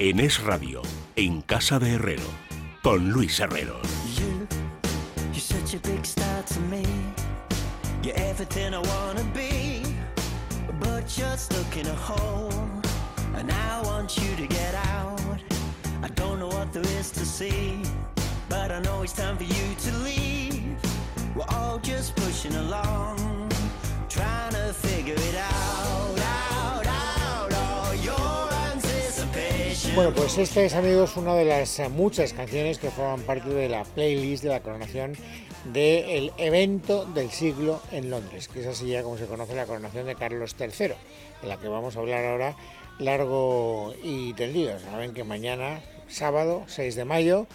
en Es Radio, en Casa de Herrero, con Luis Herrero. I. And I want you to get out. I don't know what there is to see, but I know it's time for you to leave. We're all just pushing along, trying to figure it out. out, Bueno, pues esta es, amigos, una de las muchas canciones que forman parte de la playlist de la coronación del evento del siglo en Londres, que es así ya como se conoce la coronación de Carlos III, de la que vamos a hablar ahora largo y tendido. Saben que mañana, sábado 6 de mayo,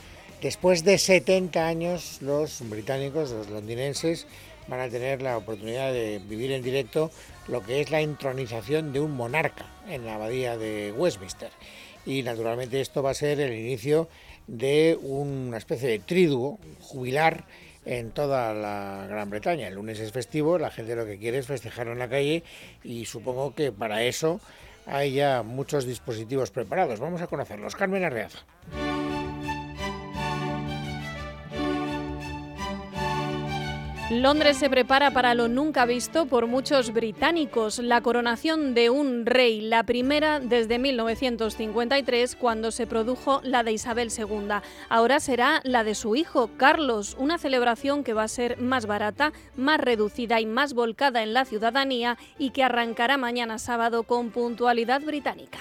después de 70 años, los británicos, los londinenses, van a tener la oportunidad de vivir en directo lo que es la entronización de un monarca en la abadía de Westminster. Y naturalmente esto va a ser el inicio de una especie de triduo jubilar en toda la Gran Bretaña. El lunes es festivo, la gente lo que quiere es festejar en la calle y supongo que para eso hay ya muchos dispositivos preparados. Vamos a conocerlos. Carmen Arreaza. Londres se prepara para lo nunca visto por muchos británicos, la coronación de un rey, la primera desde 1953 cuando se produjo la de Isabel II. Ahora será la de su hijo, Carlos, una celebración que va a ser más barata, más reducida y más volcada en la ciudadanía y que arrancará mañana sábado con puntualidad británica.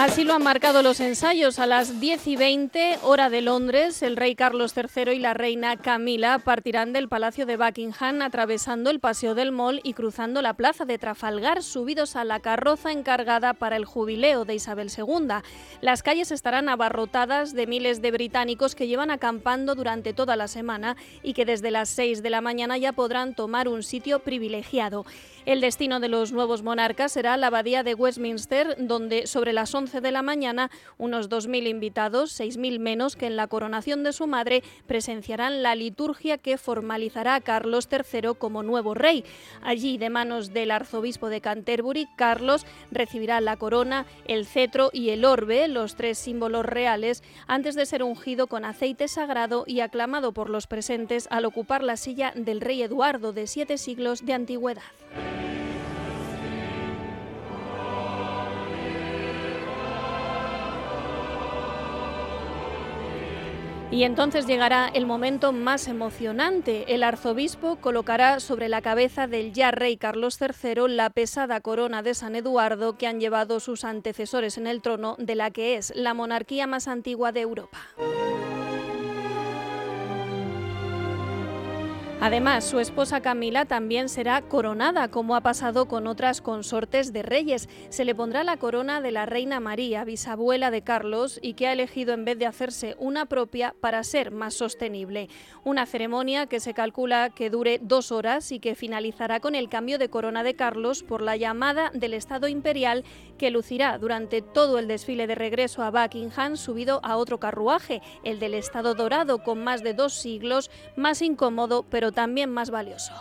Así lo han marcado los ensayos. A las 10 y 20, hora de Londres, el rey Carlos III y la reina Camila partirán del Palacio de Buckingham atravesando el Paseo del Mall y cruzando la Plaza de Trafalgar, subidos a la carroza encargada para el jubileo de Isabel II. Las calles estarán abarrotadas de miles de británicos que llevan acampando durante toda la semana y que desde las 6 de la mañana ya podrán tomar un sitio privilegiado. El destino de los nuevos monarcas será la abadía de Westminster, donde sobre las 11 de la mañana unos 2.000 invitados, 6.000 menos que en la coronación de su madre, presenciarán la liturgia que formalizará a Carlos III como nuevo rey. Allí, de manos del arzobispo de Canterbury, Carlos recibirá la corona, el cetro y el orbe, los tres símbolos reales, antes de ser ungido con aceite sagrado y aclamado por los presentes al ocupar la silla del rey Eduardo de siete siglos de antigüedad. Y entonces llegará el momento más emocionante. El arzobispo colocará sobre la cabeza del ya rey Carlos III la pesada corona de San Eduardo que han llevado sus antecesores en el trono de la que es la monarquía más antigua de Europa. Además, su esposa Camila también será coronada, como ha pasado con otras consortes de reyes. Se le pondrá la corona de la reina María, bisabuela de Carlos, y que ha elegido en vez de hacerse una propia para ser más sostenible. Una ceremonia que se calcula que dure dos horas y que finalizará con el cambio de corona de Carlos por la llamada del Estado Imperial que lucirá durante todo el desfile de regreso a Buckingham subido a otro carruaje, el del Estado Dorado, con más de dos siglos, más incómodo pero también más valioso.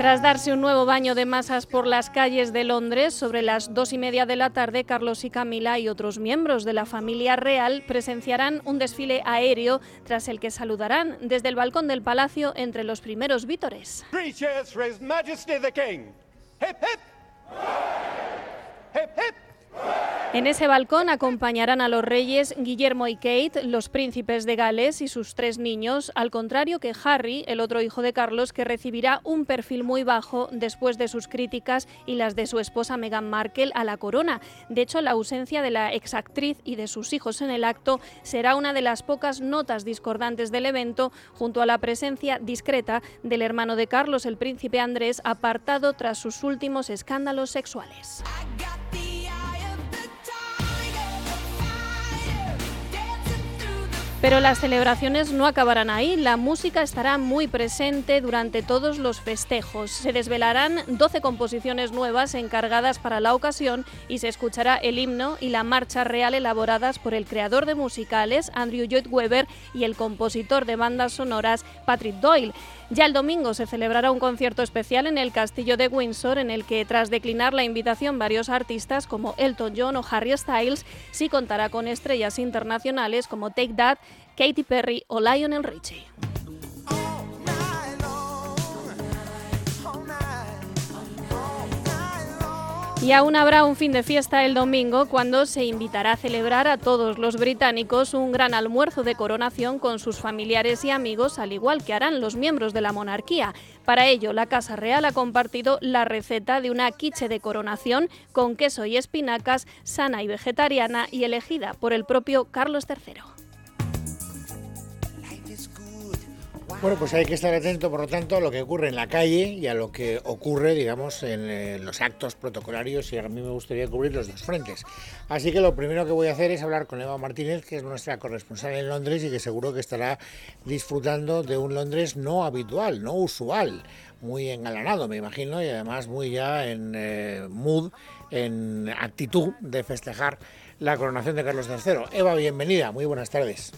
Tras darse un nuevo baño de masas por las calles de Londres, sobre las dos y media de la tarde, Carlos y Camila y otros miembros de la familia real presenciarán un desfile aéreo tras el que saludarán desde el balcón del palacio entre los primeros vítores. Hip, hip. hip, hip. En ese balcón acompañarán a los reyes Guillermo y Kate, los príncipes de Gales y sus tres niños, al contrario que Harry, el otro hijo de Carlos, que recibirá un perfil muy bajo después de sus críticas y las de su esposa Meghan Markle a la corona. De hecho, la ausencia de la exactriz y de sus hijos en el acto será una de las pocas notas discordantes del evento, junto a la presencia discreta del hermano de Carlos, el príncipe Andrés, apartado tras sus últimos escándalos sexuales. Pero las celebraciones no acabarán ahí, la música estará muy presente durante todos los festejos. Se desvelarán 12 composiciones nuevas encargadas para la ocasión y se escuchará el himno y la marcha real elaboradas por el creador de musicales Andrew Lloyd Webber y el compositor de bandas sonoras Patrick Doyle. Ya el domingo se celebrará un concierto especial en el Castillo de Windsor en el que tras declinar la invitación varios artistas como Elton John o Harry Styles sí contará con estrellas internacionales como Take That, Katy Perry o Lionel Richie. Y aún habrá un fin de fiesta el domingo cuando se invitará a celebrar a todos los británicos un gran almuerzo de coronación con sus familiares y amigos, al igual que harán los miembros de la monarquía. Para ello, la Casa Real ha compartido la receta de una quiche de coronación con queso y espinacas, sana y vegetariana y elegida por el propio Carlos III. Bueno, pues hay que estar atento, por lo tanto, a lo que ocurre en la calle y a lo que ocurre, digamos, en eh, los actos protocolarios y a mí me gustaría cubrir los dos frentes. Así que lo primero que voy a hacer es hablar con Eva Martínez, que es nuestra corresponsal en Londres y que seguro que estará disfrutando de un Londres no habitual, no usual, muy engalanado, me imagino, y además muy ya en eh, mood, en actitud de festejar la coronación de Carlos III. Eva, bienvenida, muy buenas tardes.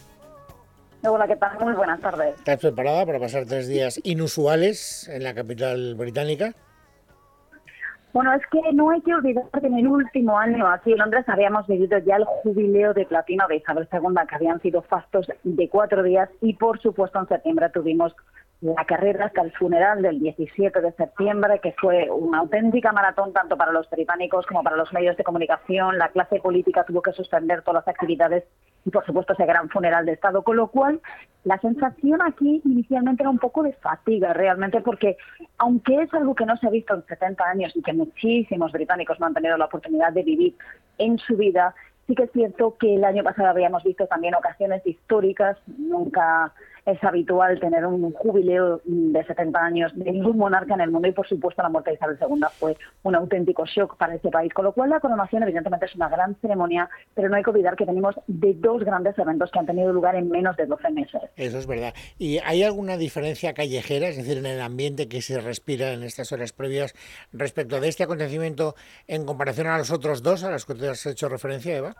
Hola, ¿qué tal? Muy buenas tardes. ¿Estás preparada para pasar tres días inusuales en la capital británica? Bueno, es que no hay que olvidar que en el último año aquí en Londres habíamos vivido ya el jubileo de platino de Isabel II, que habían sido fastos de cuatro días y por supuesto en septiembre tuvimos la carrera hasta el funeral del 17 de septiembre, que fue una auténtica maratón tanto para los británicos como para los medios de comunicación. La clase política tuvo que suspender todas las actividades y, por supuesto, ese gran funeral de Estado. Con lo cual, la sensación aquí inicialmente era un poco de fatiga, realmente, porque aunque es algo que no se ha visto en 70 años y que muchísimos británicos no han tenido la oportunidad de vivir en su vida, sí que es cierto que el año pasado habíamos visto también ocasiones históricas, nunca es habitual tener un jubileo de 70 años de ningún monarca en el mundo y por supuesto la muerte de Isabel II fue un auténtico shock para este país, con lo cual la coronación evidentemente es una gran ceremonia, pero no hay que olvidar que venimos de dos grandes eventos que han tenido lugar en menos de 12 meses. Eso es verdad. ¿Y hay alguna diferencia callejera, es decir, en el ambiente que se respira en estas horas previas respecto de este acontecimiento en comparación a los otros dos a los que te has hecho referencia, Eva?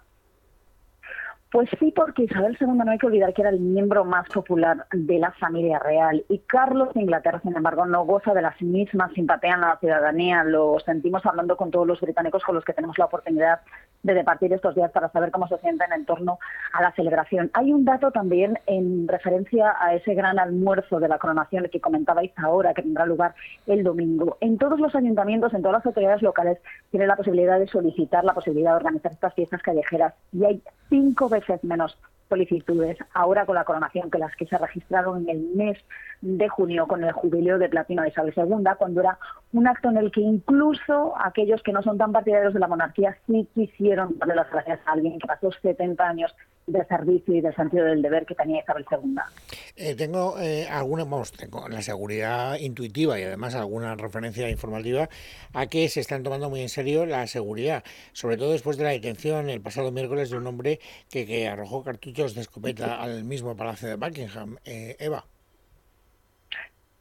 Pues sí, porque Isabel II no hay que olvidar que era el miembro más popular de la familia real y Carlos de Inglaterra, sin embargo, no goza de las mismas simpatías en la ciudadanía. Lo sentimos hablando con todos los británicos con los que tenemos la oportunidad de departir estos días para saber cómo se sienten en torno a la celebración. Hay un dato también en referencia a ese gran almuerzo de la coronación que comentabais ahora, que tendrá lugar el domingo. En todos los ayuntamientos, en todas las autoridades locales, tienen la posibilidad de solicitar la posibilidad de organizar estas fiestas callejeras y hay cinco veces menos solicitudes ahora con la coronación que las que se registraron en el mes de junio con el jubileo de platino de Isabel II, cuando era un acto en el que incluso aquellos que no son tan partidarios de la monarquía sí quisieron darle las gracias a alguien que pasó 70 años de servicio y de sentido del deber que tenía Isabel II. Eh, tengo eh, alguna, vamos, tengo la seguridad intuitiva y además alguna referencia informativa a que se están tomando muy en serio la seguridad, sobre todo después de la detención el pasado miércoles de un hombre que, que arrojó cartuchos de escopeta al mismo Palacio de Buckingham. Eh, Eva.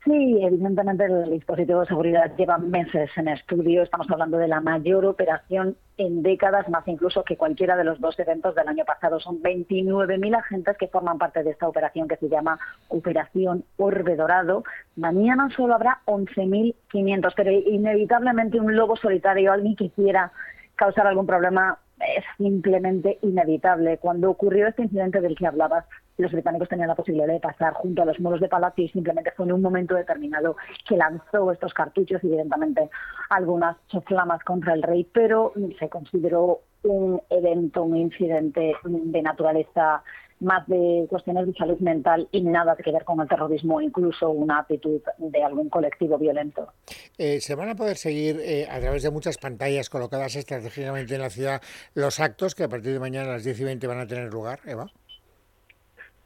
Sí, evidentemente el dispositivo de seguridad lleva meses en estudio. Estamos hablando de la mayor operación en décadas, más incluso que cualquiera de los dos eventos del año pasado. Son 29.000 agentes que forman parte de esta operación que se llama Operación Orbe Dorado. Mañana solo habrá 11.500, pero inevitablemente un lobo solitario, alguien que quiera causar algún problema, es simplemente inevitable. Cuando ocurrió este incidente del que hablabas, los británicos tenían la posibilidad de pasar junto a los muros de Palacio y simplemente fue en un momento determinado que lanzó estos cartuchos y evidentemente algunas flamas contra el rey, pero se consideró un evento, un incidente de naturaleza más de cuestiones de salud mental y nada que ver con el terrorismo, incluso una actitud de algún colectivo violento. Eh, ¿Se van a poder seguir eh, a través de muchas pantallas colocadas estratégicamente en la ciudad los actos que a partir de mañana a las 10 y 20 van a tener lugar, Eva?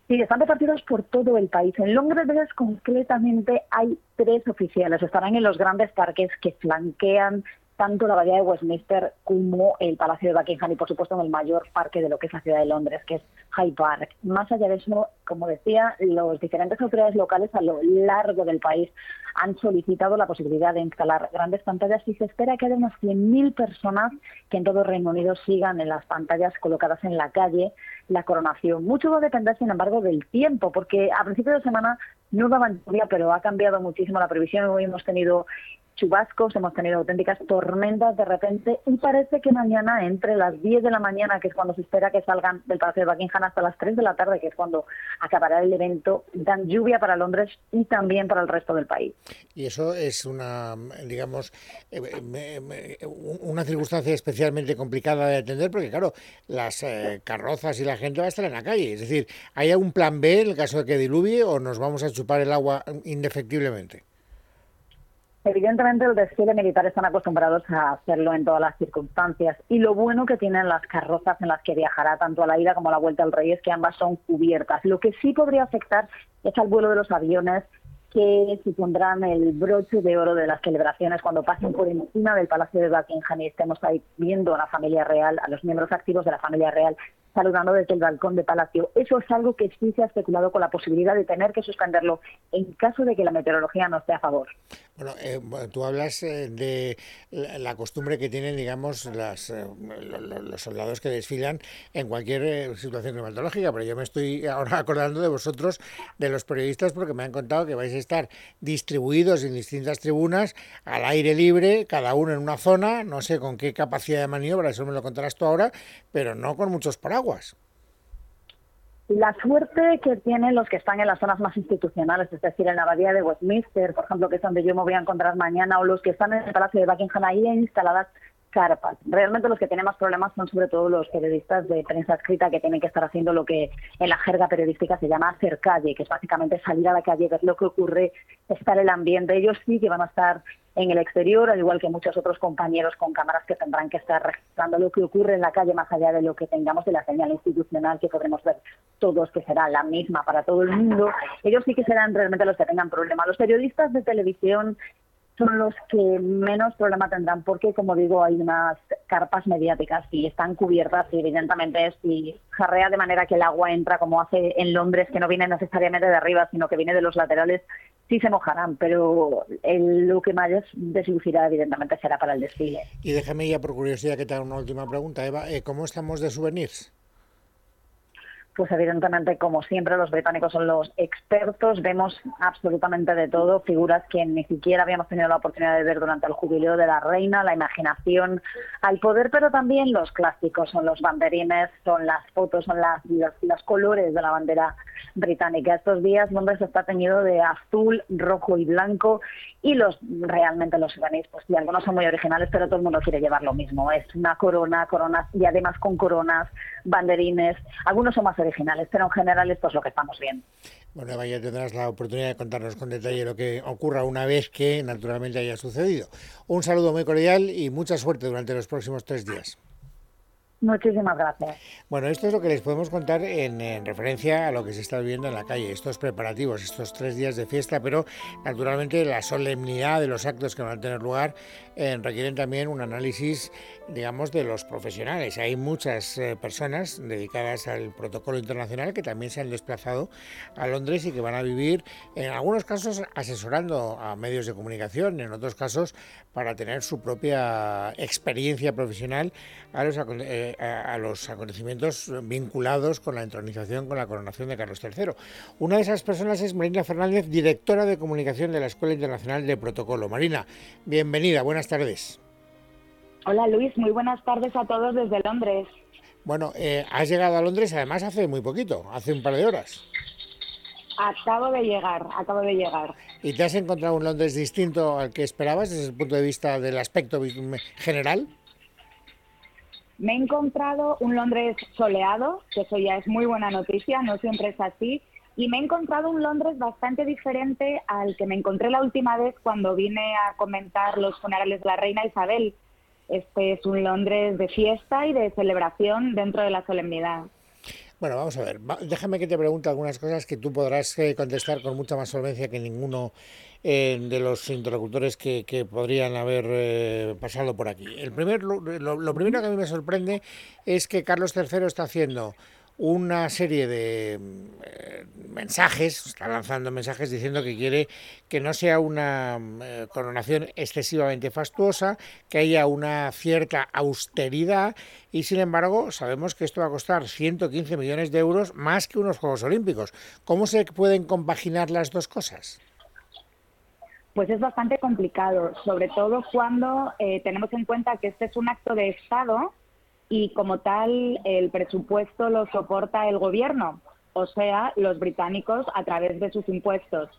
Sí, están repartidos por todo el país. En Londres concretamente hay tres oficiales. Estarán en los grandes parques que flanquean tanto la abadía de Westminster como el Palacio de Buckingham y, por supuesto, en el mayor parque de lo que es la ciudad de Londres, que es Hyde Park. Más allá de eso, como decía, los diferentes autoridades locales a lo largo del país han solicitado la posibilidad de instalar grandes pantallas y se espera que haya unas 100.000 personas que en todo Reino Unido sigan en las pantallas colocadas en la calle la coronación. Mucho va a depender, sin embargo, del tiempo, porque a principio de semana no daban lluvia, pero ha cambiado muchísimo la previsión. Hoy hemos tenido chubascos, hemos tenido auténticas tormentas de repente y parece que mañana entre las 10 de la mañana, que es cuando se espera que salgan del Palacio de Buckingham, hasta las 3 de la tarde, que es cuando acabará el evento, dan lluvia para Londres y también para el resto del país. Y eso es una, digamos, eh, una circunstancia especialmente complicada de atender porque, claro, las eh, carrozas y la gente va a estar en la calle. Es decir, ¿hay algún plan B en el caso de que diluvie o nos vamos a chupar el agua indefectiblemente? Evidentemente el desfile militar están acostumbrados a hacerlo en todas las circunstancias y lo bueno que tienen las carrozas en las que viajará tanto a la ida como a la vuelta al rey es que ambas son cubiertas. Lo que sí podría afectar es al vuelo de los aviones que supondrán el broche de oro de las celebraciones cuando pasen por encima del Palacio de Buckingham y estemos ahí viendo a la familia real, a los miembros activos de la familia real saludando desde el balcón de Palacio. Eso es algo que sí se ha especulado con la posibilidad de tener que suspenderlo en caso de que la meteorología no esté a favor. Bueno, eh, tú hablas eh, de la costumbre que tienen, digamos, las, eh, los soldados que desfilan en cualquier situación climatológica, pero yo me estoy ahora acordando de vosotros, de los periodistas, porque me han contado que vais a estar distribuidos en distintas tribunas, al aire libre, cada uno en una zona, no sé con qué capacidad de maniobra, eso me lo contarás tú ahora, pero no con muchos paraguas. La suerte que tienen los que están en las zonas más institucionales, es decir, en la abadía de Westminster, por ejemplo, que es donde yo me voy a encontrar mañana, o los que están en el Palacio de Buckingham, ahí instaladas Realmente los que tienen más problemas son sobre todo los periodistas de prensa escrita que tienen que estar haciendo lo que en la jerga periodística se llama hacer calle, que es básicamente salir a la calle, ver lo que ocurre, estar el ambiente. Ellos sí que van a estar en el exterior, al igual que muchos otros compañeros con cámaras que tendrán que estar registrando lo que ocurre en la calle más allá de lo que tengamos de la señal institucional que podremos ver todos, que será la misma para todo el mundo. Ellos sí que serán realmente los que tengan problemas. Los periodistas de televisión son los que menos problema tendrán porque, como digo, hay unas carpas mediáticas y están cubiertas y evidentemente si jarrea de manera que el agua entra como hace en Londres, que no viene necesariamente de arriba, sino que viene de los laterales, sí se mojarán, pero lo que más deslucirá evidentemente será para el desfile. Y déjame ya por curiosidad que te haga una última pregunta, Eva, eh, ¿cómo estamos de souvenirs? Pues evidentemente, como siempre, los británicos son los expertos, vemos absolutamente de todo, figuras que ni siquiera habíamos tenido la oportunidad de ver durante el jubileo de la reina, la imaginación al poder, pero también los clásicos, son los banderines, son las fotos, son las, los, colores de la bandera británica. Estos días Londres está teñido de azul, rojo y blanco y los realmente los souvenirs, pues sí, algunos son muy originales, pero todo el mundo quiere llevar lo mismo. Es una corona, coronas y además con coronas, banderines, algunos son más originales, pero en general esto es lo que estamos viendo. Bueno, vaya, tendrás la oportunidad de contarnos con detalle lo que ocurra una vez que naturalmente haya sucedido. Un saludo muy cordial y mucha suerte durante los próximos tres días. Muchísimas gracias. Bueno, esto es lo que les podemos contar en, referencia a lo que se está viviendo en la calle, estos preparativos, estos tres días de fiesta, pero naturalmente la solemnidad de los actos que van a tener lugar eh, requieren también un análisis, digamos, de los profesionales. Hay muchas eh, personas dedicadas al protocolo internacional que también se han desplazado a Londres y que van a vivir, en algunos casos, asesorando a medios de comunicación, en otros casos, para tener su propia experiencia profesional a los, eh, a, los acontecimientos vinculados con la entronización, con la coronación de Carlos III. Una de esas personas es Marina Fernández, directora de comunicación de la Escuela Internacional de Protocolo. Marina, bienvenida, buenas tardes. Hola Luis, muy buenas tardes a todos desde Londres. Bueno, eh, has llegado a Londres además hace muy poquito, hace un par de horas. Acabo de llegar, acabo de llegar. ¿Y te has encontrado un Londres distinto al que esperabas desde el punto de vista del aspecto general? Me he encontrado un Londres soleado, que eso ya es muy buena noticia, no siempre es así, y me he encontrado un Londres bastante diferente al que me encontré la última vez cuando vine a comentar los funerales de la reina Isabel. Este es un Londres de fiesta y de celebración dentro de la solemnidad. Bueno, vamos a ver. Déjame que te pregunte algunas cosas que tú podrás eh, contestar con mucha más solvencia que ninguno eh, de los interlocutores que, podrían haber eh, pasado por aquí. El primer, lo, primero que a mí me sorprende es que Carlos III está haciendo una serie de eh, mensajes, está lanzando mensajes diciendo que quiere que no sea una eh, coronación excesivamente fastuosa, que haya una cierta austeridad y sin embargo sabemos que esto va a costar 115 millones de euros más que unos Juegos Olímpicos. ¿Cómo se pueden compaginar las dos cosas? Pues es bastante complicado, sobre todo cuando eh, tenemos en cuenta que este es un acto de Estado y como tal el presupuesto lo soporta el gobierno, o sea, los británicos a través de sus impuestos.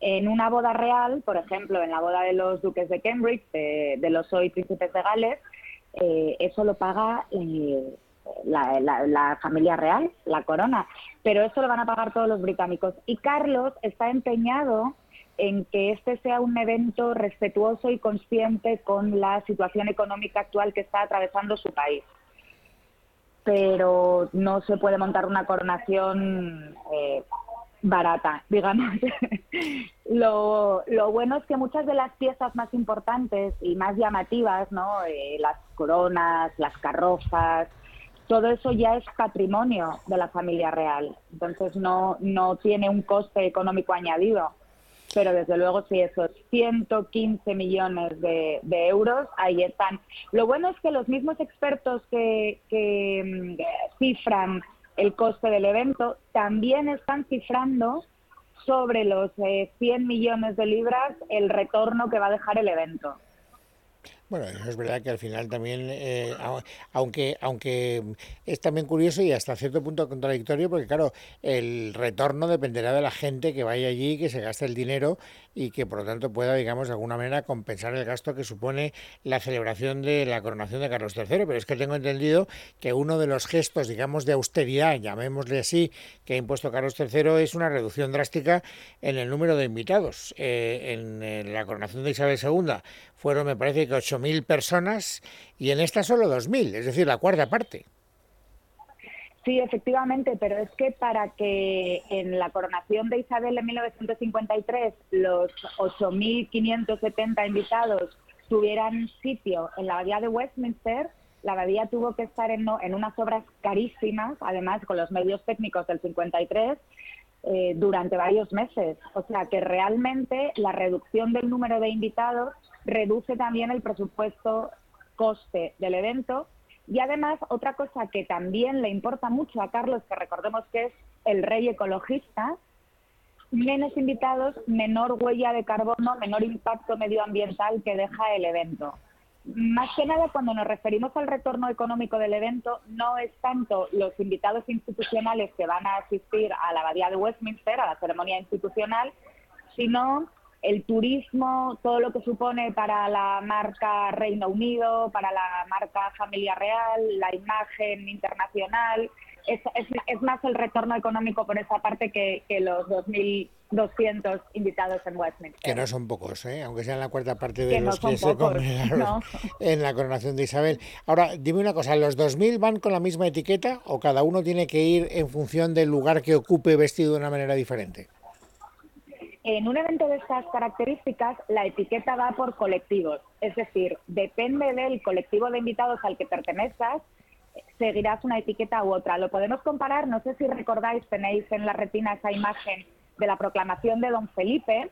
En una boda real, por ejemplo, en la boda de los duques de Cambridge, de, los hoy príncipes de Gales, eh, eso lo paga eh, la, la, familia real, la corona, pero eso lo van a pagar todos los británicos. Y Carlos está empeñado en que este sea un evento respetuoso y consciente con la situación económica actual que está atravesando su país pero no se puede montar una coronación eh, barata, digamos. lo, lo, bueno es que muchas de las piezas más importantes y más llamativas, ¿no? Eh, las coronas, las carrozas, todo eso ya es patrimonio de la familia real. Entonces no, no tiene un coste económico añadido pero desde luego sí, esos 115 millones de, euros ahí están. Lo bueno es que los mismos expertos que, mm, cifran el coste del evento también están cifrando sobre los 100 eh, millones de libras el retorno que va a dejar el evento. Bueno, eso es verdad que al final también, eh, aunque, aunque es también curioso y hasta cierto punto contradictorio, porque claro, el retorno dependerá de la gente que vaya allí, que se gaste el dinero y que por lo tanto pueda, digamos, de alguna manera compensar el gasto que supone la celebración de la coronación de Carlos III. Pero es que tengo entendido que uno de los gestos, digamos, de austeridad, llamémosle así, que ha impuesto Carlos III es una reducción drástica en el número de invitados. Eh, en, la coronación de Isabel II fueron, me parece que 8.000 personas y en esta solo 2.000, es decir, la cuarta parte. Sí, efectivamente, pero es que para que en la coronación de Isabel en 1953 los 8.570 invitados tuvieran sitio en la abadía de Westminster, la abadía tuvo que estar en, en unas obras carísimas, además con los medios técnicos del 53, eh, durante varios meses. O sea que realmente la reducción del número de invitados reduce también el presupuesto coste del evento y además, otra cosa que también le importa mucho a Carlos, que recordemos que es el rey ecologista, menos invitados, menor huella de carbono, menor impacto medioambiental que deja el evento. Más que nada, cuando nos referimos al retorno económico del evento, no es tanto los invitados institucionales que van a asistir a la Abadía de Westminster, a la ceremonia institucional, sino el turismo, todo lo que supone para la marca Reino Unido, para la marca Familia Real, la imagen internacional. Es, es, más el retorno económico por esa parte que, que los 2.200 invitados en Westminster. Que no son pocos, ¿eh? aunque sean la cuarta parte de los que se congregaron en la coronación de Isabel. Ahora, dime una cosa, ¿los 2.000 van con la misma etiqueta o cada uno tiene que ir en función del lugar que ocupe vestido de una manera diferente? En un evento de estas características, la etiqueta va por colectivos, es decir, depende del colectivo de invitados al que pertenezcas, seguirás una etiqueta u otra. Lo podemos comparar, no sé si recordáis, tenéis en la retina esa imagen de la proclamación de don Felipe.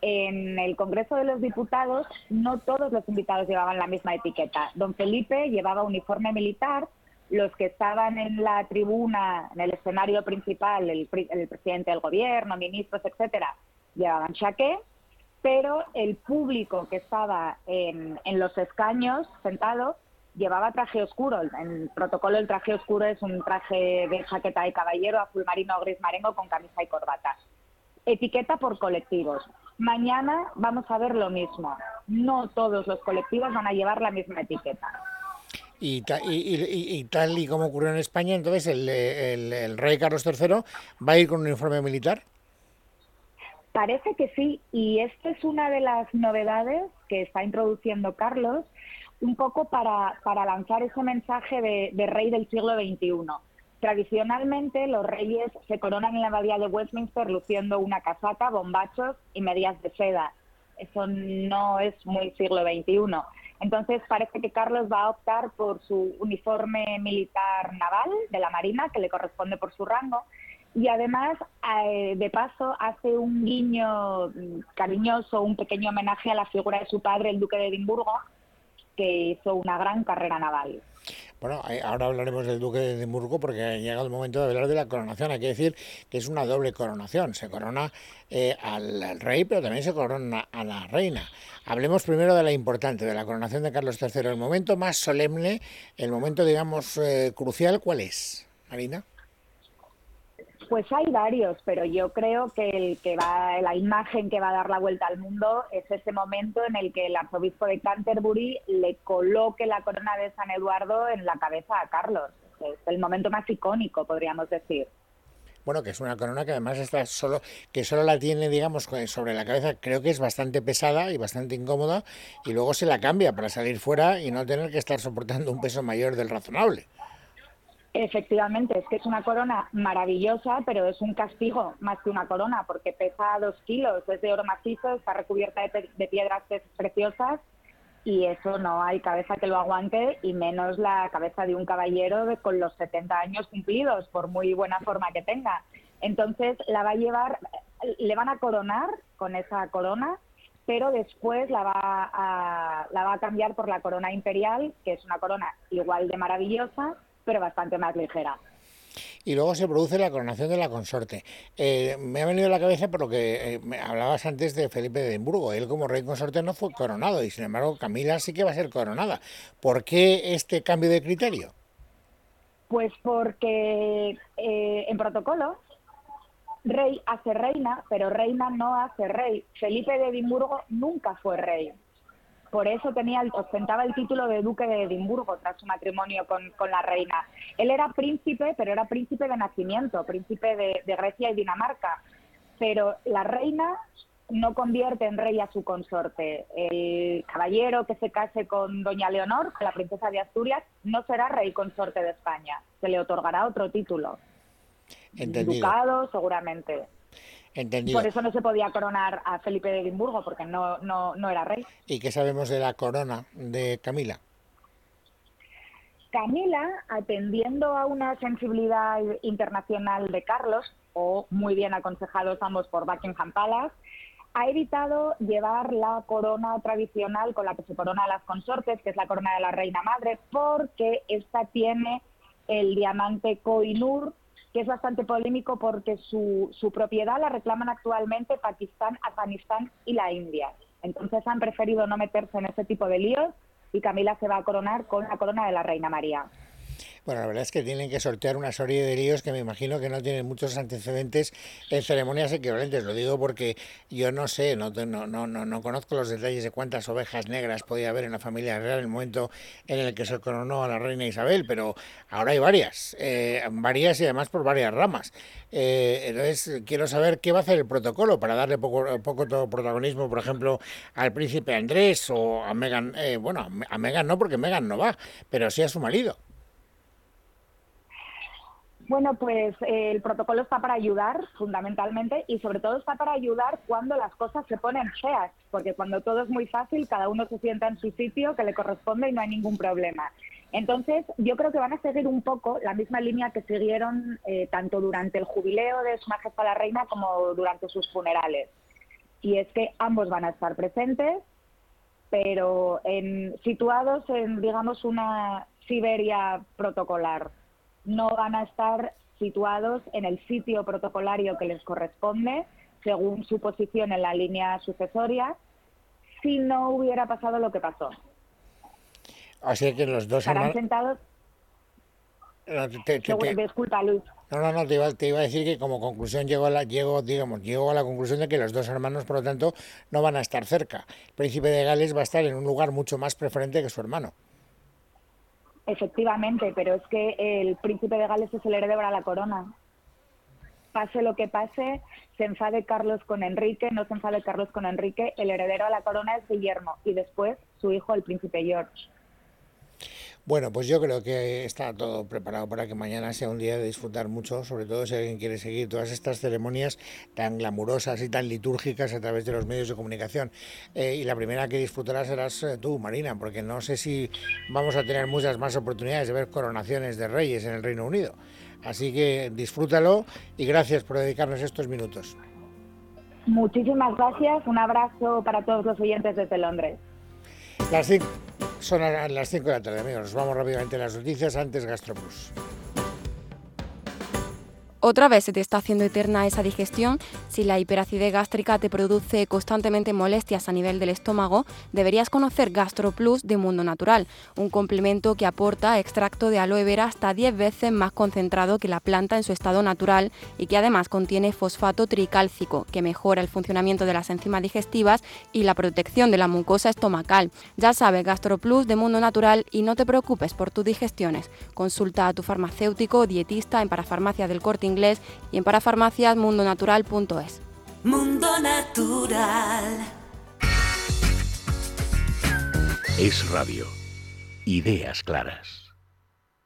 En el Congreso de los Diputados no todos los invitados llevaban la misma etiqueta. Don Felipe llevaba uniforme militar, los que estaban en la tribuna, en el escenario principal, el, el presidente del gobierno, ministros, etcétera, llevaban chaqué, pero el público que estaba en, los escaños sentado llevaba traje oscuro. En el protocolo el traje oscuro es un traje de chaqueta de caballero azul marino o gris marengo con camisa y corbata. Etiqueta por colectivos. Mañana vamos a ver lo mismo. No todos los colectivos van a llevar la misma etiqueta. Y, tal y como ocurrió en España, entonces el, el rey Carlos III va a ir con un uniforme militar. Parece que sí, y esta es una de las novedades que está introduciendo Carlos, un poco para, para lanzar ese mensaje de, rey del siglo XXI. Tradicionalmente los reyes se coronan en la abadía de Westminster luciendo una casaca, bombachos y medias de seda. Eso no es muy siglo XXI. Entonces parece que Carlos va a optar por su uniforme militar naval de la Marina, que le corresponde por su rango, y además, eh, de paso, hace un guiño cariñoso, un pequeño homenaje a la figura de su padre, el duque de Edimburgo, que hizo una gran carrera naval. Bueno, ahora hablaremos del duque de Edimburgo porque ha llegado el momento de hablar de la coronación. Hay que decir que es una doble coronación. Se corona eh, al, rey, pero también se corona a la reina. Hablemos primero de la importante, de la coronación de Carlos III. El momento más solemne, el momento, digamos, eh, crucial, ¿cuál es, Marina? Pues hay varios, pero yo creo que el que va, la imagen que va a dar la vuelta al mundo es ese momento en el que el arzobispo de Canterbury le coloque la corona de San Eduardo en la cabeza a Carlos. Es el momento más icónico, podríamos decir. Bueno, que es una corona que además está solo, que solo la tiene, digamos, sobre la cabeza, creo que es bastante pesada y bastante incómoda, y luego se la cambia para salir fuera y no tener que estar soportando un peso mayor del razonable. Efectivamente, es que es una corona maravillosa, pero es un castigo más que una corona, porque pesa dos kilos, es de oro macizo, está recubierta de, piedras preciosas y eso no hay cabeza que lo aguante y menos la cabeza de un caballero con los 70 años cumplidos, por muy buena forma que tenga. Entonces la va a llevar, le van a coronar con esa corona, pero después la va a, la va a cambiar por la corona imperial, que es una corona igual de maravillosa, pero bastante más ligera. Y luego se produce la coronación de la consorte. Eh, me ha venido a la cabeza por lo que eh, me hablabas antes de Felipe de Edimburgo. Él como rey consorte no fue coronado y sin embargo Camila sí que va a ser coronada. ¿Por qué este cambio de criterio? Pues porque eh, en protocolo rey hace reina, pero reina no hace rey. Felipe de Edimburgo nunca fue rey. Por eso tenía, ostentaba el título de duque de Edimburgo tras su matrimonio con, la reina. Él era príncipe, pero era príncipe de nacimiento, príncipe de, Grecia y Dinamarca. Pero la reina no convierte en rey a su consorte. El caballero que se case con doña Leonor, la princesa de Asturias, no será rey consorte de España. Se le otorgará otro título. Entendido. Ducado, seguramente. Entendido. Por eso no se podía coronar a Felipe de Edimburgo, porque no, no, no era rey. ¿Y qué sabemos de la corona de Camila? Camila, atendiendo a una sensibilidad internacional de Carlos, o muy bien aconsejados ambos por Buckingham Palace, ha evitado llevar la corona tradicional con la que se corona a las consortes, que es la corona de la reina madre, porque esta tiene el diamante Koinur, que es bastante polémico porque su, su propiedad la reclaman actualmente Pakistán, Afganistán y la India. Entonces han preferido no meterse en ese tipo de líos y Camila se va a coronar con la corona de la Reina María. Bueno, la verdad es que tienen que sortear una serie de líos que me imagino que no tienen muchos antecedentes en ceremonias equivalentes. Lo digo porque yo no sé, no, no, no, no conozco los detalles de cuántas ovejas negras podía haber en la familia real en el momento en el que se coronó a la reina Isabel, pero ahora hay varias, eh, varias y además por varias ramas. Eh, entonces, quiero saber qué va a hacer el protocolo para darle poco, poco todo protagonismo, por ejemplo, al príncipe Andrés o a Megan, eh, bueno, a Megan no, porque Megan no va, pero sí a su marido. Bueno, pues eh, el protocolo está para ayudar fundamentalmente y sobre todo está para ayudar cuando las cosas se ponen feas, porque cuando todo es muy fácil, cada uno se sienta en su sitio que le corresponde y no hay ningún problema. Entonces, yo creo que van a seguir un poco la misma línea que siguieron eh, tanto durante el jubileo de Su Majestad la Reina como durante sus funerales. Y es que ambos van a estar presentes, pero en, situados en, digamos, una Siberia protocolar no van a estar situados en el sitio protocolario que les corresponde, según su posición en la línea sucesoria, si no hubiera pasado lo que pasó. Así que los dos estarán sentados. Disculpa, Luz. No, no, no, te iba, te iba, a decir que como conclusión llego a, la, llego, digamos, llego a la conclusión de que los dos hermanos, por lo tanto, no van a estar cerca. El príncipe de Gales va a estar en un lugar mucho más preferente que su hermano. Efectivamente, pero es que el príncipe de Gales es el heredero a la corona. Pase lo que pase, se enfade Carlos con Enrique, no se enfade Carlos con Enrique, el heredero a la corona es Guillermo y después su hijo, el príncipe George. Bueno, pues yo creo que está todo preparado para que mañana sea un día de disfrutar mucho, sobre todo si alguien quiere seguir todas estas ceremonias tan glamurosas y tan litúrgicas a través de los medios de comunicación. Eh, y la primera que disfrutarás serás eh, tú, Marina, porque no sé si vamos a tener muchas más oportunidades de ver coronaciones de reyes en el Reino Unido. Así que disfrútalo y gracias por dedicarnos estos minutos. Muchísimas gracias, un abrazo para todos los oyentes desde Londres. Las cinco, son las 5 de la tarde, amigos. Nos vamos rápidamente a las noticias antes GastroPlus. Otra vez se te está haciendo eterna esa digestión. Si la hiperacidez gástrica te produce constantemente molestias a nivel del estómago, deberías conocer GastroPlus de Mundo Natural, un complemento que aporta extracto de aloe vera hasta 10 veces más concentrado que la planta en su estado natural y que además contiene fosfato tricálcico, que mejora el funcionamiento de las enzimas digestivas y la protección de la mucosa estomacal. Ya sabes, GastroPlus de Mundo Natural y no te preocupes por tus digestiones. Consulta a tu farmacéutico o dietista en Parafarmacia del Corte inglés y en parafarmaciasmundonatural.es. Mundo Natural. Es radio. Ideas claras.